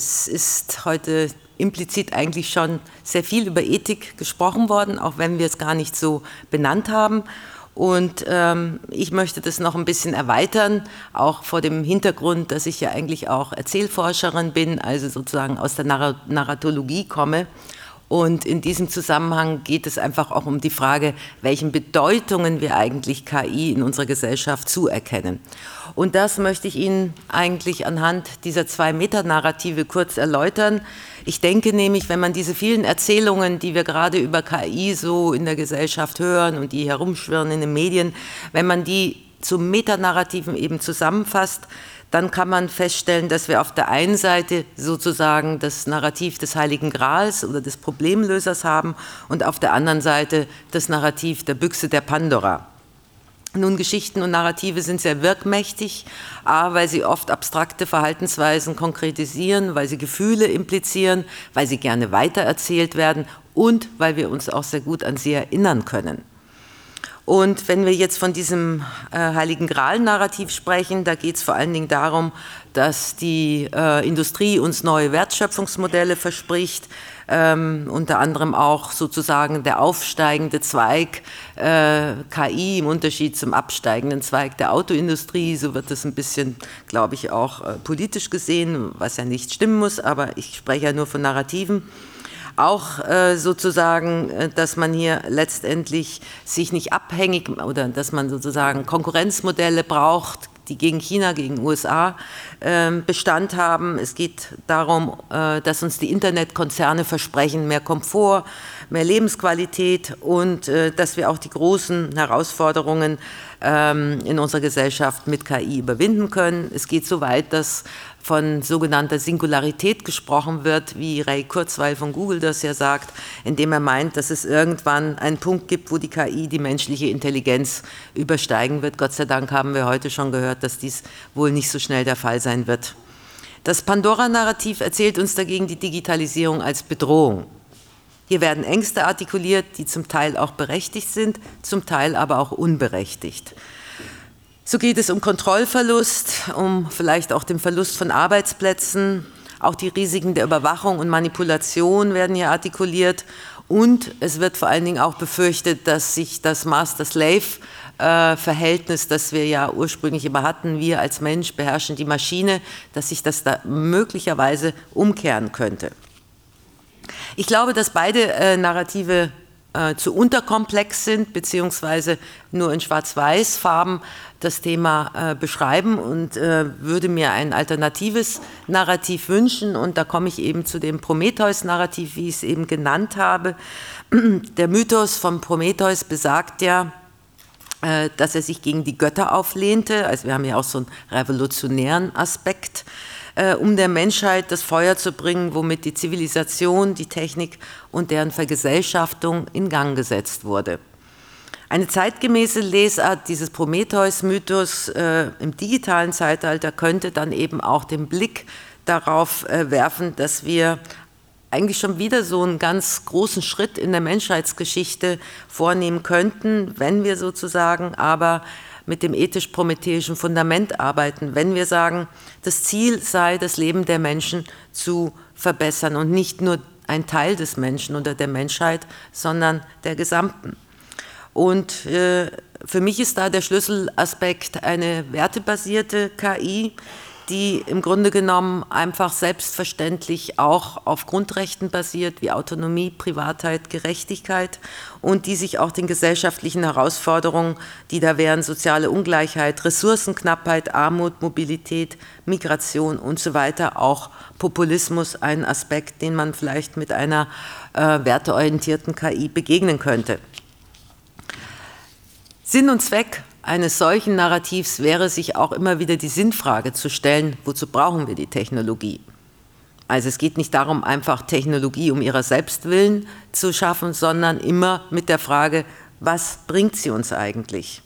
es ist heute implizit eigentlich schon sehr viel über Ethik gesprochen worden, auch wenn wir es gar nicht so benannt haben. Und ähm, ich möchte das noch ein bisschen erweitern, auch vor dem Hintergrund, dass ich ja eigentlich auch Erzählforscherin bin, also sozusagen aus der Narratologie komme. Und in diesem Zusammenhang geht es einfach auch um die Frage, welchen Bedeutungen wir eigentlich KI in unserer Gesellschaft zuerkennen. Und das möchte ich Ihnen eigentlich anhand dieser zwei Metanarrative kurz erläutern. Ich denke nämlich, wenn man diese vielen Erzählungen, die wir gerade über KI so in der Gesellschaft hören und die herumschwirren in den Medien, wenn man die zu Metanarrativen eben zusammenfasst, dann kann man feststellen, dass wir auf der einen Seite sozusagen das Narrativ des Heiligen Grals oder des Problemlösers haben und auf der anderen Seite das Narrativ der Büchse der Pandora. Nun, Geschichten und Narrative sind sehr wirkmächtig, a, weil sie oft abstrakte Verhaltensweisen konkretisieren, weil sie Gefühle implizieren, weil sie gerne weitererzählt werden und weil wir uns auch sehr gut an sie erinnern können. Und wenn wir jetzt von diesem äh, Heiligen Gral-Narrativ sprechen, da geht es vor allen Dingen darum, dass die äh, Industrie uns neue Wertschöpfungsmodelle verspricht, ähm, unter anderem auch sozusagen der aufsteigende Zweig äh, KI im Unterschied zum absteigenden Zweig der Autoindustrie. So wird das ein bisschen, glaube ich, auch äh, politisch gesehen, was ja nicht stimmen muss, aber ich spreche ja nur von Narrativen auch äh, sozusagen, äh, dass man hier letztendlich sich nicht abhängig oder dass man sozusagen Konkurrenzmodelle braucht, die gegen China, gegen USA äh, Bestand haben. Es geht darum, äh, dass uns die Internetkonzerne versprechen mehr Komfort, mehr Lebensqualität und dass wir auch die großen Herausforderungen ähm, in unserer Gesellschaft mit KI überwinden können. Es geht so weit, dass von sogenannter Singularität gesprochen wird, wie Ray Kurzweil von Google das ja sagt, indem er meint, dass es irgendwann einen Punkt gibt, wo die KI die menschliche Intelligenz übersteigen wird. Gott sei Dank haben wir heute schon gehört, dass dies wohl nicht so schnell der Fall sein wird. Das Pandora-Narrativ erzählt uns dagegen die Digitalisierung als Bedrohung. Hier werden Ängste artikuliert, die zum Teil auch berechtigt sind, zum Teil aber auch unberechtigt. So geht es um Kontrollverlust, um vielleicht auch den Verlust von Arbeitsplätzen. Auch die Risiken der Überwachung und Manipulation werden hier artikuliert. Und es wird vor allen Dingen auch befürchtet, dass sich das Master-Slave-Verhältnis, das wir ja ursprünglich immer hatten, wir als Mensch beherrschen die Maschine, dass sich das da möglicherweise umkehren könnte. Ich glaube, dass beide äh, Narrative äh, zu unterkomplex sind, beziehungsweise nur in Schwarz-Weiß-Farben das Thema äh, beschreiben und äh, würde mir ein alternatives Narrativ wünschen. Und da komme ich eben zu dem Prometheus-Narrativ, wie ich es eben genannt habe. Der Mythos von Prometheus besagt ja, äh, dass er sich gegen die Götter auflehnte. Also wir haben ja auch so einen revolutionären Aspekt äh, um der Menschheit das Feuer zu bringen, womit die Zivilisation, die Technik und deren Vergesellschaftung in Gang gesetzt wurde. Eine zeitgemäße Lesart dieses Prometheus-Mythos äh, im digitalen Zeitalter könnte dann eben auch den Blick darauf äh, werfen, dass wir eigentlich schon wieder so einen ganz großen Schritt in der Menschheitsgeschichte vornehmen könnten, wenn wir sozusagen aber mit dem ethisch-prometheischen Fundament arbeiten, wenn wir sagen, das Ziel sei, das Leben der Menschen zu verbessern und nicht nur ein Teil des Menschen oder der Menschheit, sondern der gesamten. Und äh, für mich ist da der Schlüsselaspekt eine wertebasierte KI, die im Grunde genommen einfach selbstverständlich auch auf Grundrechten basiert, wie Autonomie, Privatheit, Gerechtigkeit und die sich auch den gesellschaftlichen Herausforderungen, die da wären, soziale Ungleichheit, Ressourcenknappheit, Armut, Mobilität, Migration und so weiter, auch Populismus, ein Aspekt, den man vielleicht mit einer äh, werteorientierten KI begegnen könnte. Sinn und Zweck eines solchen Narrativs wäre, sich auch immer wieder die Sinnfrage zu stellen, wozu brauchen wir die Technologie? Also es geht nicht darum, einfach Technologie um ihrer selbst willen zu schaffen, sondern immer mit der Frage, was bringt sie uns eigentlich?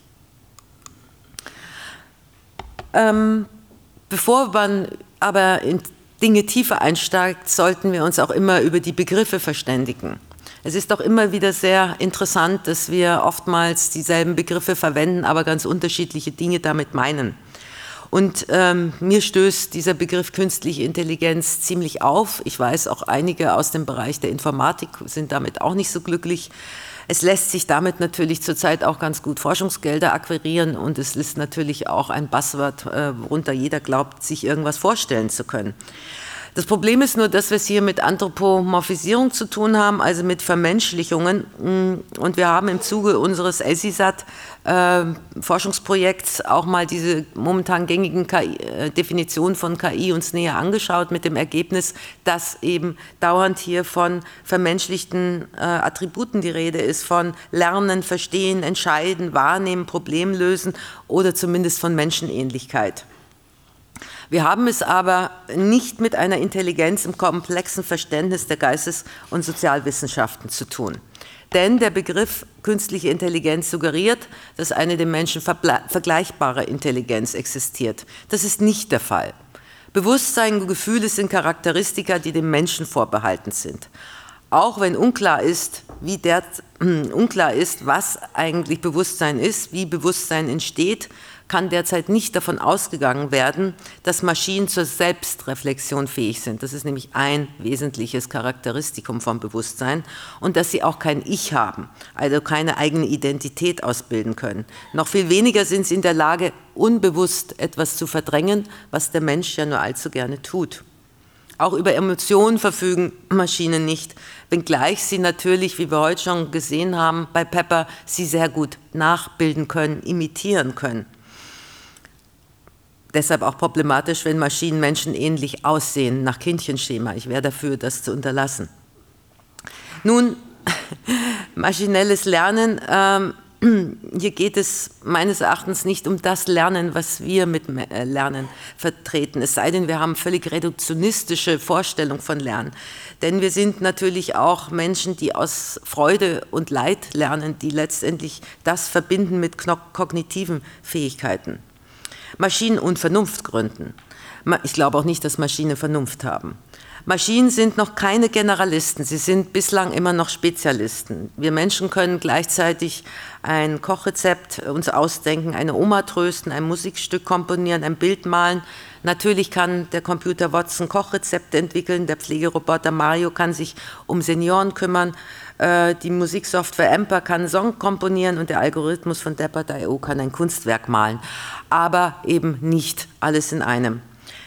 Ähm, bevor man aber in Dinge tiefer einsteigt, sollten wir uns auch immer über die Begriffe verständigen. Es ist doch immer wieder sehr interessant, dass wir oftmals dieselben Begriffe verwenden, aber ganz unterschiedliche Dinge damit meinen. Und ähm, mir stößt dieser Begriff künstliche Intelligenz ziemlich auf. Ich weiß, auch einige aus dem Bereich der Informatik sind damit auch nicht so glücklich. Es lässt sich damit natürlich zurzeit auch ganz gut Forschungsgelder akquirieren und es ist natürlich auch ein Buzzword, äh, worunter jeder glaubt, sich irgendwas vorstellen zu können. Das Problem ist nur, dass wir es hier mit Anthropomorphisierung zu tun haben, also mit Vermenschlichungen. Mm, und wir haben im Zuge unseres ESISAT äh, auch mal diese momentan gängigen KI, äh, Definitionen von KI uns näher angeschaut, mit dem Ergebnis, dass eben dauernd hier von vermenschlichten äh, Attributen die Rede ist, von Lernen, Verstehen, Entscheiden, Wahrnehmen, Problemlösen oder zumindest von Menschenähnlichkeit. Wir haben es aber nicht mit einer Intelligenz im komplexen Verständnis der Geistes- und Sozialwissenschaften zu tun. Denn der Begriff künstliche Intelligenz suggeriert, dass eine dem Menschen vergleichbare Intelligenz existiert. Das ist nicht der Fall. Bewusstsein und Gefühle sind Charakteristika, die dem Menschen vorbehalten sind. Auch wenn unklar ist, wie der, äh, unklar ist, was eigentlich Bewusstsein ist, wie Bewusstsein entsteht, kann derzeit nicht davon ausgegangen werden, dass Maschinen zur Selbstreflexion fähig sind. Das ist nämlich ein wesentliches Charakteristikum vom Bewusstsein und dass sie auch kein Ich haben, also keine eigene Identität ausbilden können. Noch viel weniger sind sie in der Lage, unbewusst etwas zu verdrängen, was der Mensch ja nur allzu gerne tut. Auch über Emotionen verfügen Maschinen nicht, wenngleich sie natürlich, wie wir heute schon gesehen haben, bei Pepper sie sehr gut nachbilden können, imitieren können. Deshalb auch problematisch, wenn Maschinen menschenähnlich aussehen, nach Kindchenschema. Ich wäre dafür, das zu unterlassen. Nun, maschinelles Lernen. Ähm, hier geht es meines Erachtens nicht um das Lernen, was wir mit äh, Lernen vertreten. Es sei denn, wir haben völlig reduktionistische Vorstellung von Lernen. Denn wir sind natürlich auch Menschen, die aus Freude und Leid lernen, die letztendlich das verbinden mit kognitiven Fähigkeiten. Maschinen und Vernunft gründen. Ich glaube auch nicht, dass Maschinen Vernunft haben. Maschinen sind noch keine Generalisten, sie sind bislang immer noch Spezialisten. Wir Menschen können gleichzeitig ein Kochrezept uns ausdenken, eine Oma trösten, ein Musikstück komponieren, ein Bild malen. Natürlich kann der Computer Watson Kochrezepte entwickeln, der Pflegeroboter Mario kann sich um Senioren kümmern, die Musiksoftware Emper kann einen Song komponieren und der Algorithmus von Depper.io kann ein Kunstwerk malen. Aber eben nicht alles in einem.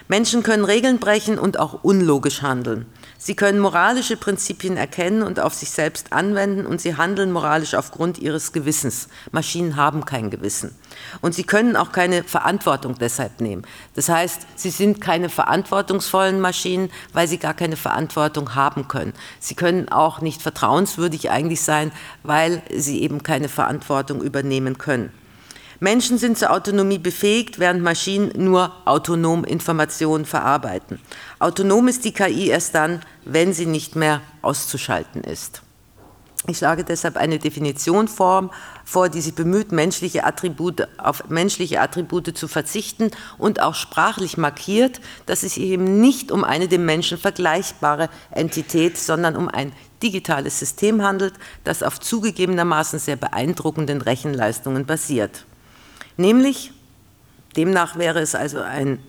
Menschen können Regeln brechen und auch unlogisch handeln. Sie können moralische Prinzipien erkennen und auf sich selbst anwenden und sie handeln moralisch aufgrund ihres Gewissens. Maschinen haben kein Gewissen. Und sie können auch keine Verantwortung deshalb nehmen. Das heißt, sie sind keine verantwortungsvollen Maschinen, weil sie gar keine Verantwortung haben können. Sie können auch nicht vertrauenswürdig eigentlich sein, weil sie eben keine Verantwortung übernehmen können. Menschen sind zur Autonomie befähigt, während Maschinen nur autonom Informationen verarbeiten. Autonom ist die KI erst dann, wenn sie nicht mehr auszuschalten ist. Ich schlage deshalb eine Definition vor, vor, die sich bemüht, menschliche Attribute, auf menschliche Attribute zu verzichten und auch sprachlich markiert, dass es eben nicht um eine dem Menschen vergleichbare Entität, sondern um ein digitales System handelt, das auf zugegebenermaßen sehr beeindruckenden Rechenleistungen basiert. Nämlich, demnach wäre es also ein,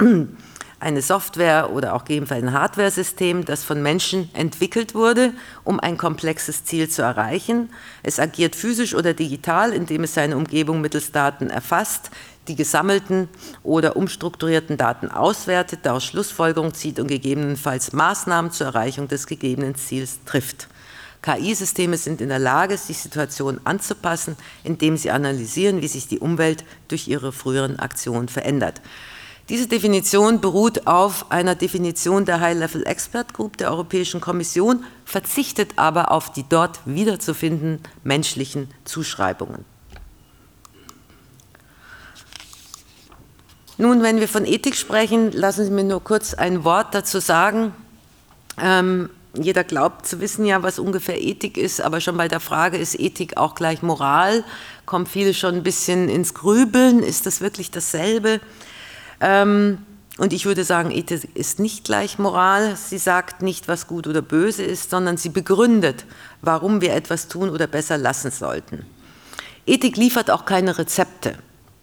eine Software oder auch gegebenenfalls ein Hardware-System, das von Menschen entwickelt wurde, um ein komplexes Ziel zu erreichen. Es agiert physisch oder digital, indem es seine Umgebung mittels Daten erfasst, die gesammelten oder umstrukturierten Daten auswertet, daraus Schlussfolgerungen zieht und gegebenenfalls Maßnahmen zur Erreichung des gegebenen Ziels trifft. KI-Systeme sind in der Lage, die Situation anzupassen, indem sie analysieren, wie sich die Umwelt durch ihre früheren Aktionen verändert. Diese Definition beruht auf einer Definition der High-Level Expert Group der Europäischen Kommission, verzichtet aber auf die dort wiederzufinden menschlichen Zuschreibungen. Nun, wenn wir von Ethik sprechen, lassen Sie mir nur kurz ein Wort dazu sagen. Ähm, jeder glaubt zu wissen ja, was ungefähr Ethik ist, aber schon bei der Frage, ist Ethik auch gleich Moral, kommen viele schon ein bisschen ins Grübeln, ist das wirklich dasselbe? Ähm, und ich würde sagen, Ethik ist nicht gleich Moral. Sie sagt nicht, was gut oder böse ist, sondern sie begründet, warum wir etwas tun oder besser lassen sollten. Ethik liefert auch keine Rezepte.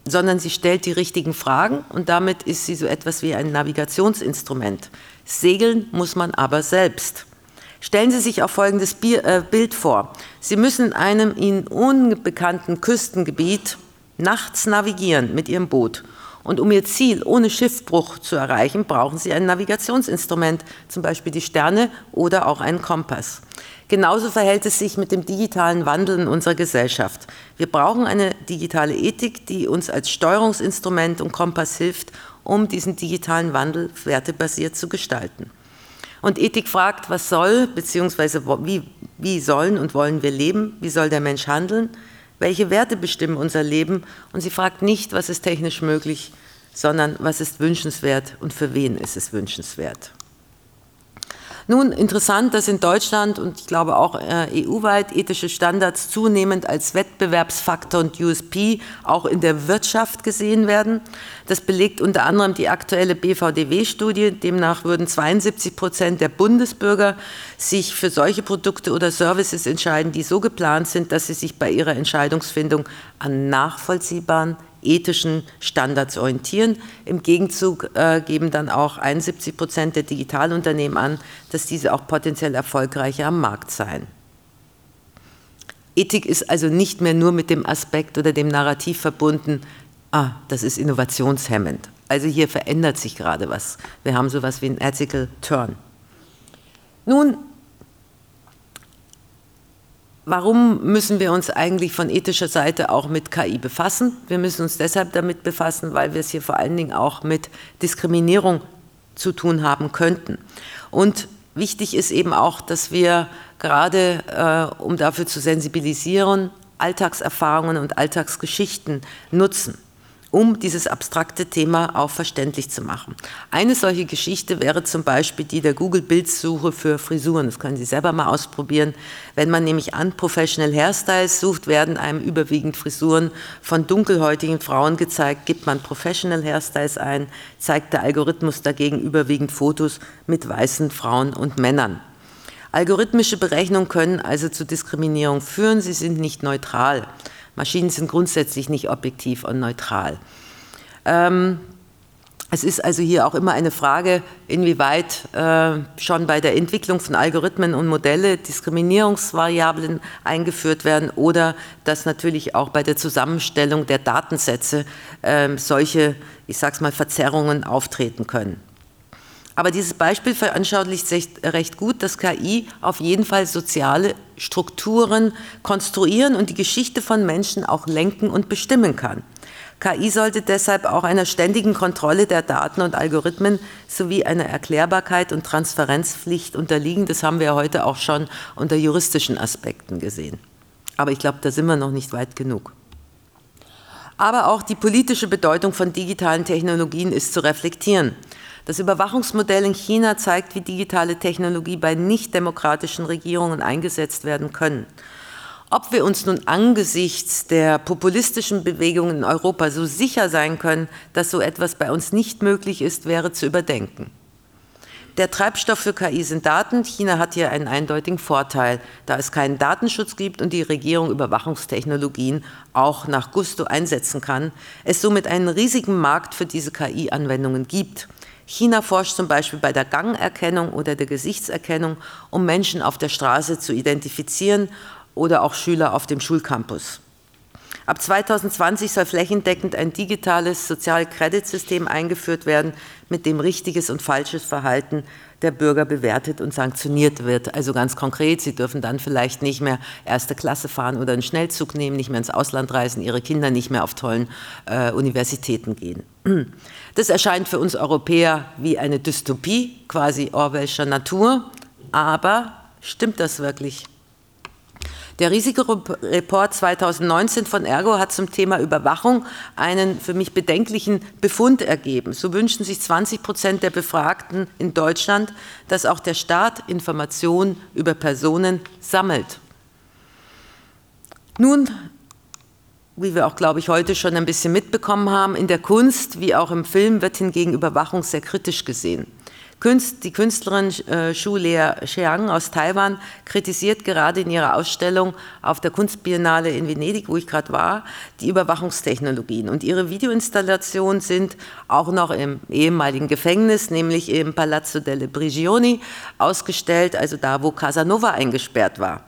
sondern sie stellt die richtigen Fragen und damit ist sie so etwas wie ein Navigationsinstrument. Segeln muss man aber selbst. Stellen Sie sich auch folgendes äh, Bild vor. Sie müssen in einem Ihnen unbekannten Küstengebiet nachts navigieren mit Ihrem Boot. Und um Ihr Ziel ohne Schiffbruch zu erreichen, brauchen Sie ein Navigationsinstrument, zum Beispiel die Sterne oder auch einen Kompass. Genauso verhält es sich mit dem digitalen Wandel in unserer Gesellschaft. Wir brauchen eine digitale Ethik, die uns als Steuerungsinstrument und Kompass hilft, um diesen digitalen Wandel wertebasiert zu gestalten. Und Ethik fragt, was soll bzw. Wie, wie sollen und wollen wir leben? Wie soll der Mensch handeln? Welche Werte bestimmen unser Leben? Und sie fragt nicht, was ist technisch möglich, sondern was ist wünschenswert und für wen ist es wünschenswert. Nun, interessant, dass in Deutschland und ich glaube auch äh, EU-weit ethische Standards zunehmend als Wettbewerbsfaktor und USP auch in der Wirtschaft gesehen werden. Das belegt unter anderem die aktuelle BVDW-Studie. Demnach würden 72 Prozent der Bundesbürger sich für solche Produkte oder Services entscheiden, die so geplant sind, dass sie sich bei ihrer Entscheidungsfindung an nachvollziehbaren ethischen Standards orientieren. Im Gegenzug äh, geben dann auch 71 Prozent der Digitalunternehmen an, dass diese auch potenziell erfolgreicher am Markt seien. Ethik ist also nicht mehr nur mit dem Aspekt oder dem Narrativ verbunden, ah, das ist innovationshemmend. Also hier verändert sich gerade was. Wir haben sowas wie einen Ethical Turn. Nun, Warum müssen wir uns eigentlich von ethischer Seite auch mit KI befassen? Wir müssen uns deshalb damit befassen, weil wir es hier vor allen Dingen auch mit Diskriminierung zu tun haben könnten. Und wichtig ist eben auch, dass wir gerade, äh, um dafür zu sensibilisieren, Alltagserfahrungen und Alltagsgeschichten nutzen um dieses abstrakte Thema auch verständlich zu machen. Eine solche Geschichte wäre zum Beispiel die der Google-Bildsuche für Frisuren. Das können Sie selber mal ausprobieren. Wenn man nämlich an Professional Hairstyles sucht, werden einem überwiegend Frisuren von dunkelhäutigen Frauen gezeigt. Gibt man Professional Hairstyles ein, zeigt der Algorithmus dagegen überwiegend Fotos mit weißen Frauen und Männern. Algorithmische Berechnungen können also zu Diskriminierung führen. Sie sind nicht neutral. Maschinen sind grundsätzlich nicht objektiv und neutral. Ähm, es ist also hier auch immer eine Frage, inwieweit äh, schon bei der Entwicklung von Algorithmen und Modelle Diskriminierungsvariablen eingeführt werden oder dass natürlich auch bei der Zusammenstellung der Datensätze äh, solche, ich sage es mal, Verzerrungen auftreten können. Aber dieses Beispiel veranschaulicht recht gut, dass KI auf jeden Fall soziale Strukturen konstruieren und die Geschichte von Menschen auch lenken und bestimmen kann. KI sollte deshalb auch einer ständigen Kontrolle der Daten und Algorithmen sowie einer Erklärbarkeit und Transparenzpflicht unterliegen. Das haben wir heute auch schon unter juristischen Aspekten gesehen. Aber ich glaube, da sind wir noch nicht weit genug. Aber auch die politische Bedeutung von digitalen Technologien ist zu reflektieren. Das Überwachungsmodell in China zeigt, wie digitale Technologie bei nichtdemokratischen Regierungen eingesetzt werden können. Ob wir uns nun angesichts der populistischen Bewegungen in Europa so sicher sein können, dass so etwas bei uns nicht möglich ist, wäre zu überdenken. Der Treibstoff für KI sind Daten. China hat hier einen eindeutigen Vorteil, da es keinen Datenschutz gibt und die Regierung Überwachungstechnologien auch nach Gusto einsetzen kann, es somit einen riesigen Markt für diese KI-Anwendungen gibt. China forscht zum Beispiel bei der Gangerkennung oder der Gesichtserkennung, um Menschen auf der Straße zu identifizieren oder auch Schüler auf dem Schulcampus. Ab 2020 soll flächendeckend ein digitales Sozialkreditsystem eingeführt werden, mit dem richtiges und falsches Verhalten der Bürger bewertet und sanktioniert wird. Also ganz konkret, sie dürfen dann vielleicht nicht mehr erste Klasse fahren oder einen Schnellzug nehmen, nicht mehr ins Ausland reisen, ihre Kinder nicht mehr auf tollen äh, Universitäten gehen. Das erscheint für uns Europäer wie eine Dystopie, quasi Orwellscher Natur. Aber stimmt das wirklich? Der Risikoreport 2019 von Ergo hat zum Thema Überwachung einen für mich bedenklichen Befund ergeben. So wünschen sich 20 Prozent der Befragten in Deutschland, dass auch der Staat Informationen über Personen sammelt. Nun, wie wir auch, glaube ich, heute schon ein bisschen mitbekommen haben, in der Kunst wie auch im Film wird hingegen Überwachung sehr kritisch gesehen. Die Künstlerin äh, Xu Lea Xiang aus Taiwan kritisiert gerade in ihrer Ausstellung auf der Kunstbiennale in Venedig, wo ich gerade war, die Überwachungstechnologien. Und ihre Videoinstallationen sind auch noch im ehemaligen Gefängnis, nämlich im Palazzo delle Prigioni, ausgestellt, also da, wo Casanova eingesperrt war.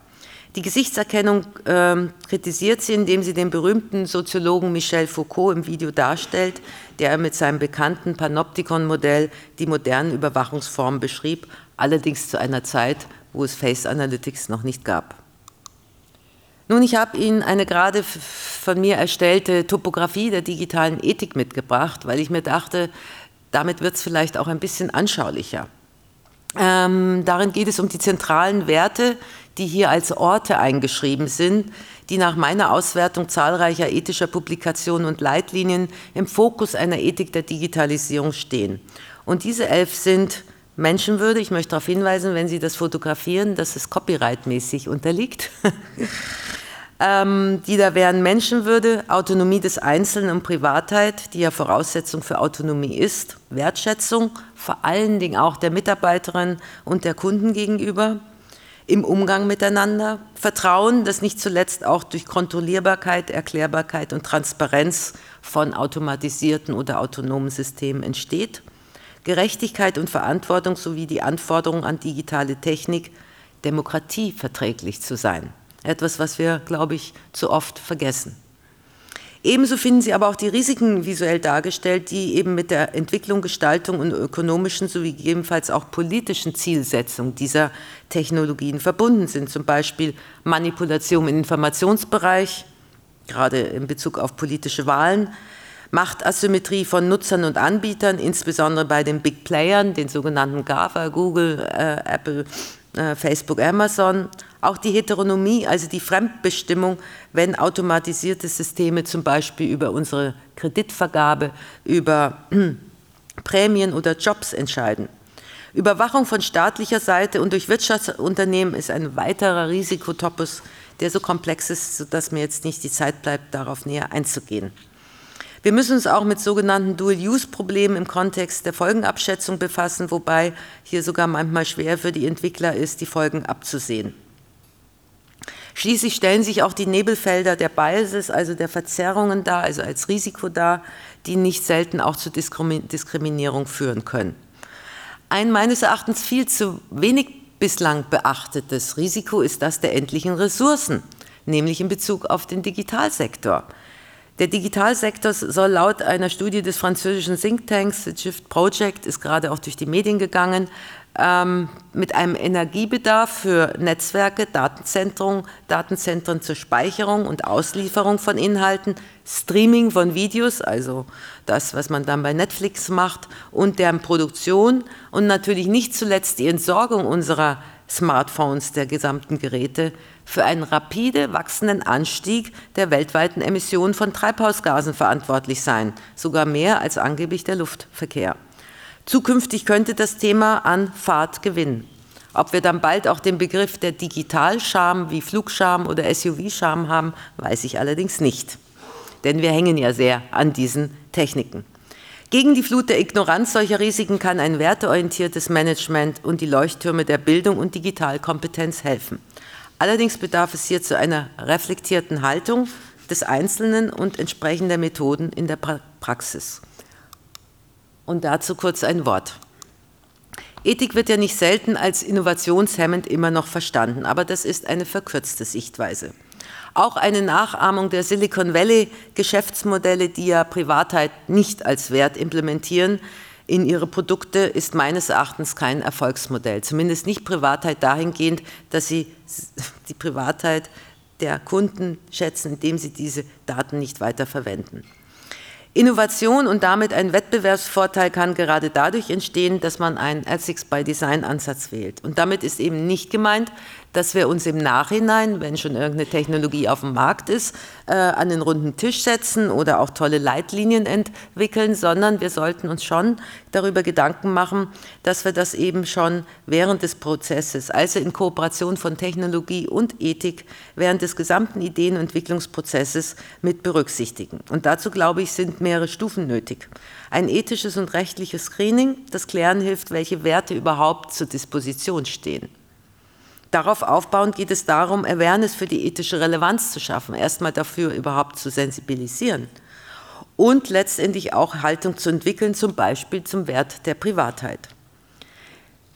Die Gesichtserkennung äh, kritisiert sie, indem sie den berühmten Soziologen Michel Foucault im Video darstellt, der mit seinem bekannten Panoptikon-Modell die modernen Überwachungsformen beschrieb, allerdings zu einer Zeit, wo es Face Analytics noch nicht gab. Nun, ich habe Ihnen eine gerade von mir erstellte Topographie der digitalen Ethik mitgebracht, weil ich mir dachte, damit wird es vielleicht auch ein bisschen anschaulicher. Ähm, darin geht es um die zentralen Werte, die hier als Orte eingeschrieben sind, die nach meiner Auswertung zahlreicher ethischer Publikationen und Leitlinien im Fokus einer Ethik der Digitalisierung stehen. Und diese elf sind Menschenwürde. Ich möchte darauf hinweisen, wenn Sie das fotografieren, dass es copyrightmäßig unterliegt. ähm, die da wären Menschenwürde, Autonomie des Einzelnen und Privatheit, die ja Voraussetzung für Autonomie ist, Wertschätzung, vor allen Dingen auch der Mitarbeiterin und der Kunden gegenüber, im Umgang miteinander, Vertrauen, das nicht zuletzt auch durch Kontrollierbarkeit, Erklärbarkeit und Transparenz von automatisierten oder autonomen Systemen entsteht, Gerechtigkeit und Verantwortung sowie die Anforderung an digitale Technik, demokratieverträglich zu sein. Etwas, was wir, glaube ich, zu oft vergessen. Ebenso finden Sie aber auch die Risiken visuell dargestellt, die eben mit der Entwicklung, Gestaltung und ökonomischen sowie gegebenenfalls auch politischen Zielsetzung dieser Technologien verbunden sind. Zum Beispiel Manipulation im Informationsbereich, gerade in Bezug auf politische Wahlen, Machtasymmetrie von Nutzern und Anbietern, insbesondere bei den Big Playern, den sogenannten GAFA, Google, äh, Apple, äh, Facebook, Amazon, auch die Heteronomie, also die Fremdbestimmung, wenn automatisierte Systeme zum Beispiel über unsere Kreditvergabe, über Prämien oder Jobs entscheiden. Überwachung von staatlicher Seite und durch Wirtschaftsunternehmen ist ein weiterer Risikotopos, der so komplex ist, sodass mir jetzt nicht die Zeit bleibt, darauf näher einzugehen. Wir müssen uns auch mit sogenannten Dual-Use-Problemen im Kontext der Folgenabschätzung befassen, wobei hier sogar manchmal schwer für die Entwickler ist, die Folgen abzusehen. Schließlich stellen sich auch die Nebelfelder der Biases, also der Verzerrungen dar, also als Risiko dar, die nicht selten auch zu Diskriminierung führen können. Ein meines Erachtens viel zu wenig bislang beachtetes Risiko ist das der endlichen Ressourcen, nämlich in Bezug auf den Digitalsektor. Der Digitalsektor soll laut einer Studie des französischen Thinktanks, The Shift Project, ist gerade auch durch die Medien gegangen, ähm, mit einem Energiebedarf für Netzwerke, Datenzentren, Datenzentren zur Speicherung und Auslieferung von Inhalten, Streaming von Videos, also das, was man dann bei Netflix macht, und deren Produktion und natürlich nicht zuletzt die Entsorgung unserer Smartphones, der gesamten Geräte, für einen rapide wachsenden Anstieg der weltweiten Emissionen von Treibhausgasen verantwortlich sein, sogar mehr als angeblich der Luftverkehr. Zukünftig könnte das Thema an Fahrt gewinnen. Ob wir dann bald auch den Begriff der Digitalscham wie Flugscham oder SUV-Scham haben, weiß ich allerdings nicht. Denn wir hängen ja sehr an diesen Techniken. Gegen die Flut der Ignoranz solcher Risiken kann ein werteorientiertes Management und die Leuchttürme der Bildung und Digitalkompetenz helfen. Allerdings bedarf es hier zu einer reflektierten Haltung des Einzelnen und entsprechender Methoden in der Praxis. Und dazu kurz ein Wort. Ethik wird ja nicht selten als innovationshemmend immer noch verstanden, aber das ist eine verkürzte Sichtweise. Auch eine Nachahmung der Silicon Valley Geschäftsmodelle, die ja Privatheit nicht als Wert implementieren, in ihre Produkte ist meines Erachtens kein Erfolgsmodell. Zumindest nicht Privatheit dahingehend, dass sie die Privatheit der Kunden schätzen, indem sie diese Daten nicht weiter verwenden. Innovation und damit ein Wettbewerbsvorteil kann gerade dadurch entstehen, dass man einen Ethics by Design Ansatz wählt. Und damit ist eben nicht gemeint, dass wir uns im Nachhinein, wenn schon irgendeine Technologie auf dem Markt ist, äh, an den runden Tisch setzen oder auch tolle Leitlinien entwickeln, sondern wir sollten uns schon darüber Gedanken machen, dass wir das eben schon während des Prozesses, also in Kooperation von Technologie und Ethik, während des gesamten Ideen- und Entwicklungsprozesses mit berücksichtigen. Und dazu, glaube ich, sind mehrere Stufen nötig. Ein ethisches und rechtliches Screening, das klären hilft, welche Werte überhaupt zur Disposition stehen. Darauf aufbauend geht es darum, Awareness für die ethische Relevanz zu schaffen, erstmal dafür überhaupt zu sensibilisieren und letztendlich auch Haltung zu entwickeln, zum Beispiel zum Wert der Privatheit.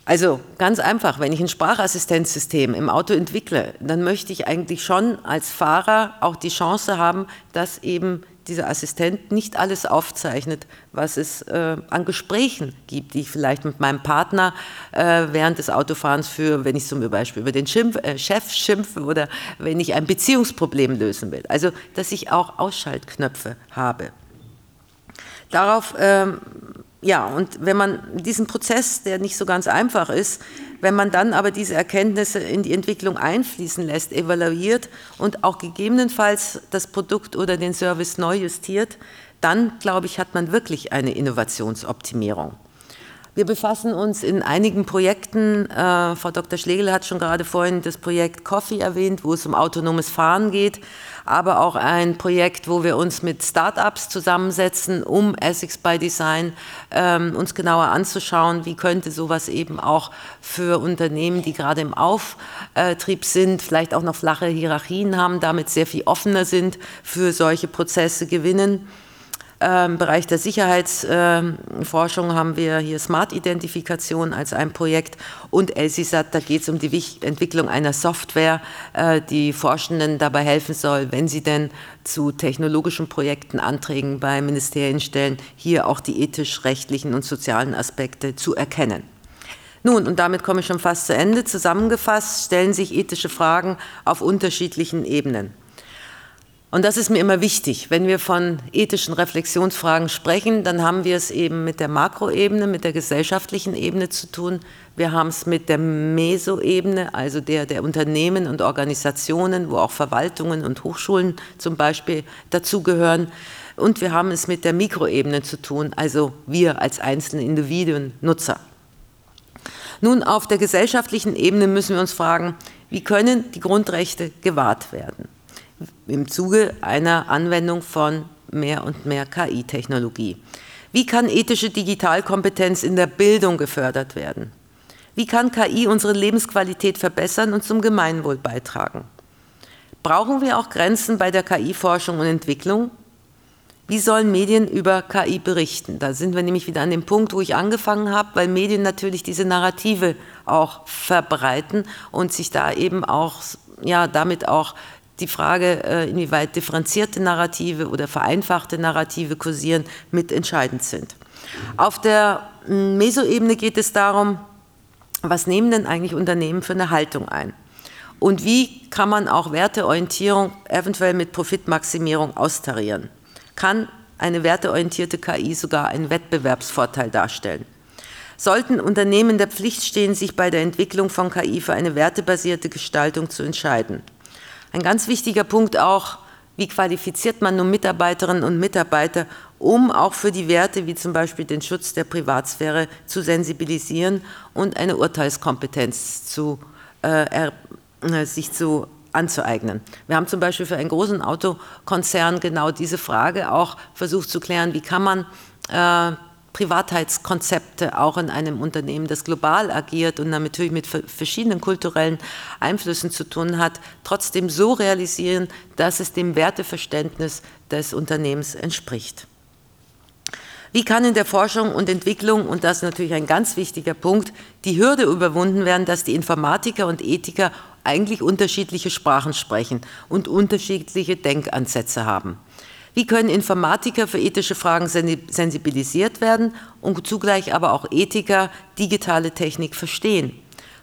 Also ganz einfach, wenn ich ein Sprachassistenzsystem im Auto entwickle, dann möchte ich eigentlich schon als Fahrer auch die Chance haben, dass eben dieser Assistent nicht alles aufzeichnet, was es äh, an Gesprächen gibt, die ich vielleicht mit meinem Partner äh, während des Autofahrens führe, wenn ich zum Beispiel über den Schimpf, äh, Chef schimpfe oder wenn ich ein Beziehungsproblem lösen will. Also, dass ich auch Ausschaltknöpfe habe. Darauf, ähm, ja, und wenn man diesen Prozess, der nicht so ganz einfach ist, wenn man dann aber diese Erkenntnisse in die Entwicklung einfließen lässt, evaluiert und auch gegebenenfalls das Produkt oder den Service neu justiert, dann, glaube ich, hat man wirklich eine Innovationsoptimierung. Wir befassen uns in einigen Projekten, äh, Frau Dr. Schlegel hat schon gerade vorhin das Projekt Coffee erwähnt, wo es um autonomes Fahren geht, aber auch ein Projekt, wo wir uns mit Startups zusammensetzen, um Essex by Design ähm, uns genauer anzuschauen, wie könnte sowas eben auch für Unternehmen, die gerade im Auftrieb sind, vielleicht auch noch flache Hierarchien haben, damit sehr viel offener sind, für solche Prozesse gewinnen. Im Bereich der Sicherheitsforschung haben wir hier Smart-Identifikation als ein Projekt und LCSAT, da geht es um die Entwicklung einer Software, äh, die Forschenden dabei helfen soll, wenn sie denn zu technologischen Projekten Anträgen bei Ministerien stellen, hier auch die ethisch-rechtlichen und sozialen Aspekte zu erkennen. Nun, und damit komme ich schon fast zu Ende. Zusammengefasst stellen sich ethische Fragen auf unterschiedlichen Ebenen. Und das ist mir immer wichtig. Wenn wir von ethischen Reflexionsfragen sprechen, dann haben wir es eben mit der Makroebene, mit der gesellschaftlichen Ebene zu tun. Wir haben es mit der Mesoebene, also der der Unternehmen und Organisationen, wo auch Verwaltungen und Hochschulen zum Beispiel dazugehören. Und wir haben es mit der Mikroebene zu tun, also wir als einzelne Individuen, Nutzer. Nun, auf der gesellschaftlichen Ebene müssen wir uns fragen, wie können die Grundrechte gewahrt werden? Im Zuge einer Anwendung von mehr und mehr KI-Technologie. Wie kann ethische Digitalkompetenz in der Bildung gefördert werden? Wie kann KI unsere Lebensqualität verbessern und zum Gemeinwohl beitragen? Brauchen wir auch Grenzen bei der KI-Forschung und Entwicklung? Wie sollen Medien über KI berichten? Da sind wir nämlich wieder an dem Punkt, wo ich angefangen habe, weil Medien natürlich diese Narrative auch verbreiten und sich da eben auch, ja, damit auch die Frage, äh, inwieweit differenzierte Narrative oder vereinfachte Narrative kursieren, mitentscheidend sind. Auf der hm, Mesoebene geht es darum, was nehmen denn eigentlich Unternehmen für eine Haltung ein? Und wie kann man auch Werteorientierung eventuell mit Profitmaximierung austarieren? Kann eine werteorientierte KI sogar einen Wettbewerbsvorteil darstellen? Sollten Unternehmen der Pflicht stehen, sich bei der Entwicklung von KI für eine wertebasierte Gestaltung zu entscheiden? Ein ganz wichtiger Punkt auch, wie qualifiziert man nun Mitarbeiterinnen und Mitarbeiter, um auch für die Werte wie zum Beispiel den Schutz der Privatsphäre zu sensibilisieren und eine Urteilskompetenz zu, äh, äh, sich zu anzueignen. Wir haben zum Beispiel für einen großen Autokonzern genau diese Frage auch versucht zu klären, wie kann man äh, Privatheitskonzepte auch in einem Unternehmen, das global agiert und natürlich mit verschiedenen kulturellen Einflüssen zu tun hat, trotzdem so realisieren, dass es dem Werteverständnis des Unternehmens entspricht. Wie kann in der Forschung und Entwicklung, und das ist natürlich ein ganz wichtiger Punkt, die Hürde überwunden werden, dass die Informatiker und Ethiker eigentlich unterschiedliche Sprachen sprechen und unterschiedliche Denkansätze haben? Wie können Informatiker für ethische Fragen sensibilisiert werden und zugleich aber auch Ethiker digitale Technik verstehen?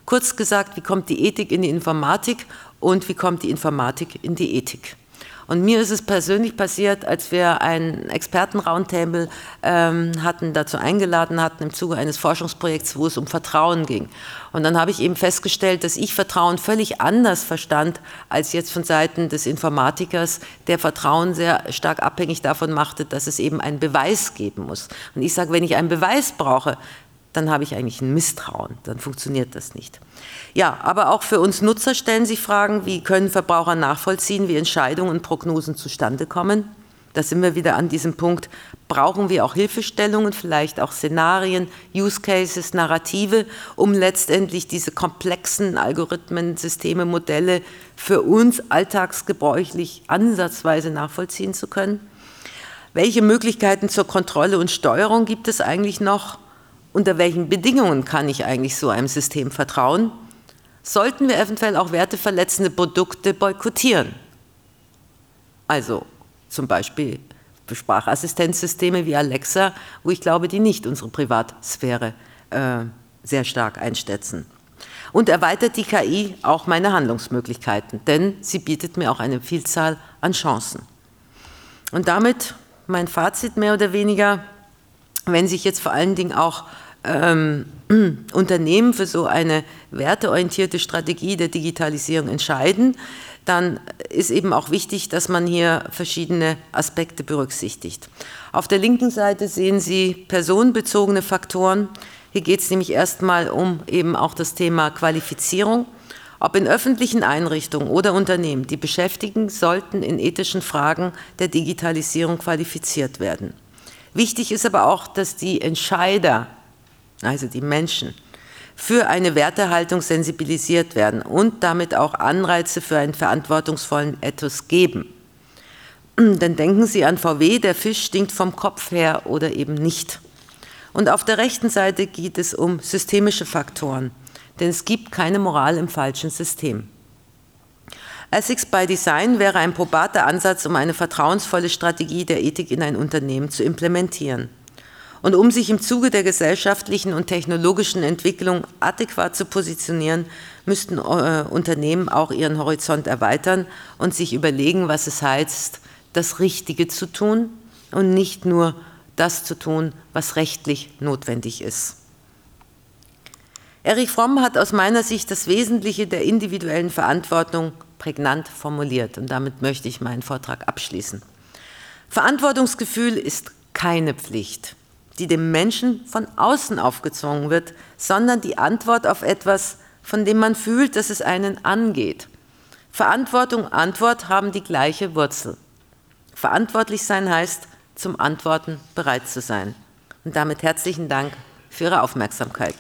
Kurz gesagt, wie kommt die Ethik in die Informatik und wie kommt die Informatik in die Ethik? Und mir ist es persönlich passiert, als wir ein Experten-Roundtable ähm, hatten, dazu eingeladen hatten im Zuge eines Forschungsprojekts, wo es um Vertrauen ging. Und dann habe ich eben festgestellt, dass ich Vertrauen völlig anders verstand als jetzt von Seiten des Informatikers, der Vertrauen sehr stark abhängig davon machte, dass es eben einen Beweis geben muss. Und ich sage, wenn ich einen Beweis brauche, dann habe ich eigentlich ein Misstrauen, dann funktioniert das nicht. Ja, aber auch für uns Nutzer stellen sich Fragen, wie können Verbraucher nachvollziehen, wie Entscheidungen und Prognosen zustande kommen? Da sind wir wieder an diesem Punkt, brauchen wir auch Hilfestellungen, vielleicht auch Szenarien, Use Cases, Narrative, um letztendlich diese komplexen Algorithmen, Systeme, Modelle für uns alltagsgebräuchlich ansatzweise nachvollziehen zu können? Welche Möglichkeiten zur Kontrolle und Steuerung gibt es eigentlich noch? Unter welchen Bedingungen kann ich eigentlich so einem System vertrauen? Sollten wir eventuell auch werteverletzende Produkte boykottieren? Also zum Beispiel Sprachassistenzsysteme wie Alexa, wo ich glaube, die nicht unsere Privatsphäre äh, sehr stark einschätzen. Und erweitert die KI auch meine Handlungsmöglichkeiten, denn sie bietet mir auch eine Vielzahl an Chancen. Und damit mein Fazit mehr oder weniger, wenn sich jetzt vor allen Dingen auch ähm, Unternehmen für so eine werteorientierte Strategie der Digitalisierung entscheiden, dann ist eben auch wichtig, dass man hier verschiedene Aspekte berücksichtigt. Auf der linken Seite sehen Sie personenbezogene Faktoren. Hier geht es nämlich erstmal um eben auch das Thema Qualifizierung. Ob in öffentlichen Einrichtungen oder Unternehmen, die Beschäftigten sollten in ethischen Fragen der Digitalisierung qualifiziert werden. Wichtig ist aber auch, dass die Entscheider, also die Menschen, für eine Wertehaltung sensibilisiert werden und damit auch Anreize für einen verantwortungsvollen Ethos geben. Denn denken Sie an VW, der Fisch stinkt vom Kopf her oder eben nicht. Und auf der rechten Seite geht es um systemische Faktoren, denn es gibt keine Moral im falschen System. Ethics by Design wäre ein probater Ansatz, um eine vertrauensvolle Strategie der Ethik in ein Unternehmen zu implementieren. Und um sich im Zuge der gesellschaftlichen und technologischen Entwicklung adäquat zu positionieren, müssten äh, Unternehmen auch ihren Horizont erweitern und sich überlegen, was es heißt, das Richtige zu tun und nicht nur das zu tun, was rechtlich notwendig ist. Erich Fromm hat aus meiner Sicht das Wesentliche der individuellen Verantwortung prägnant formuliert und damit möchte ich meinen Vortrag abschließen. Verantwortungsgefühl ist keine Pflicht, die dem Menschen von außen aufgezwungen wird, sondern die Antwort auf etwas, von dem man fühlt, dass es einen angeht. Verantwortung Antwort haben die gleiche Wurzel. Verantwortlich sein heißt, zum Antworten bereit zu sein. Und damit herzlichen Dank für Ihre Aufmerksamkeit.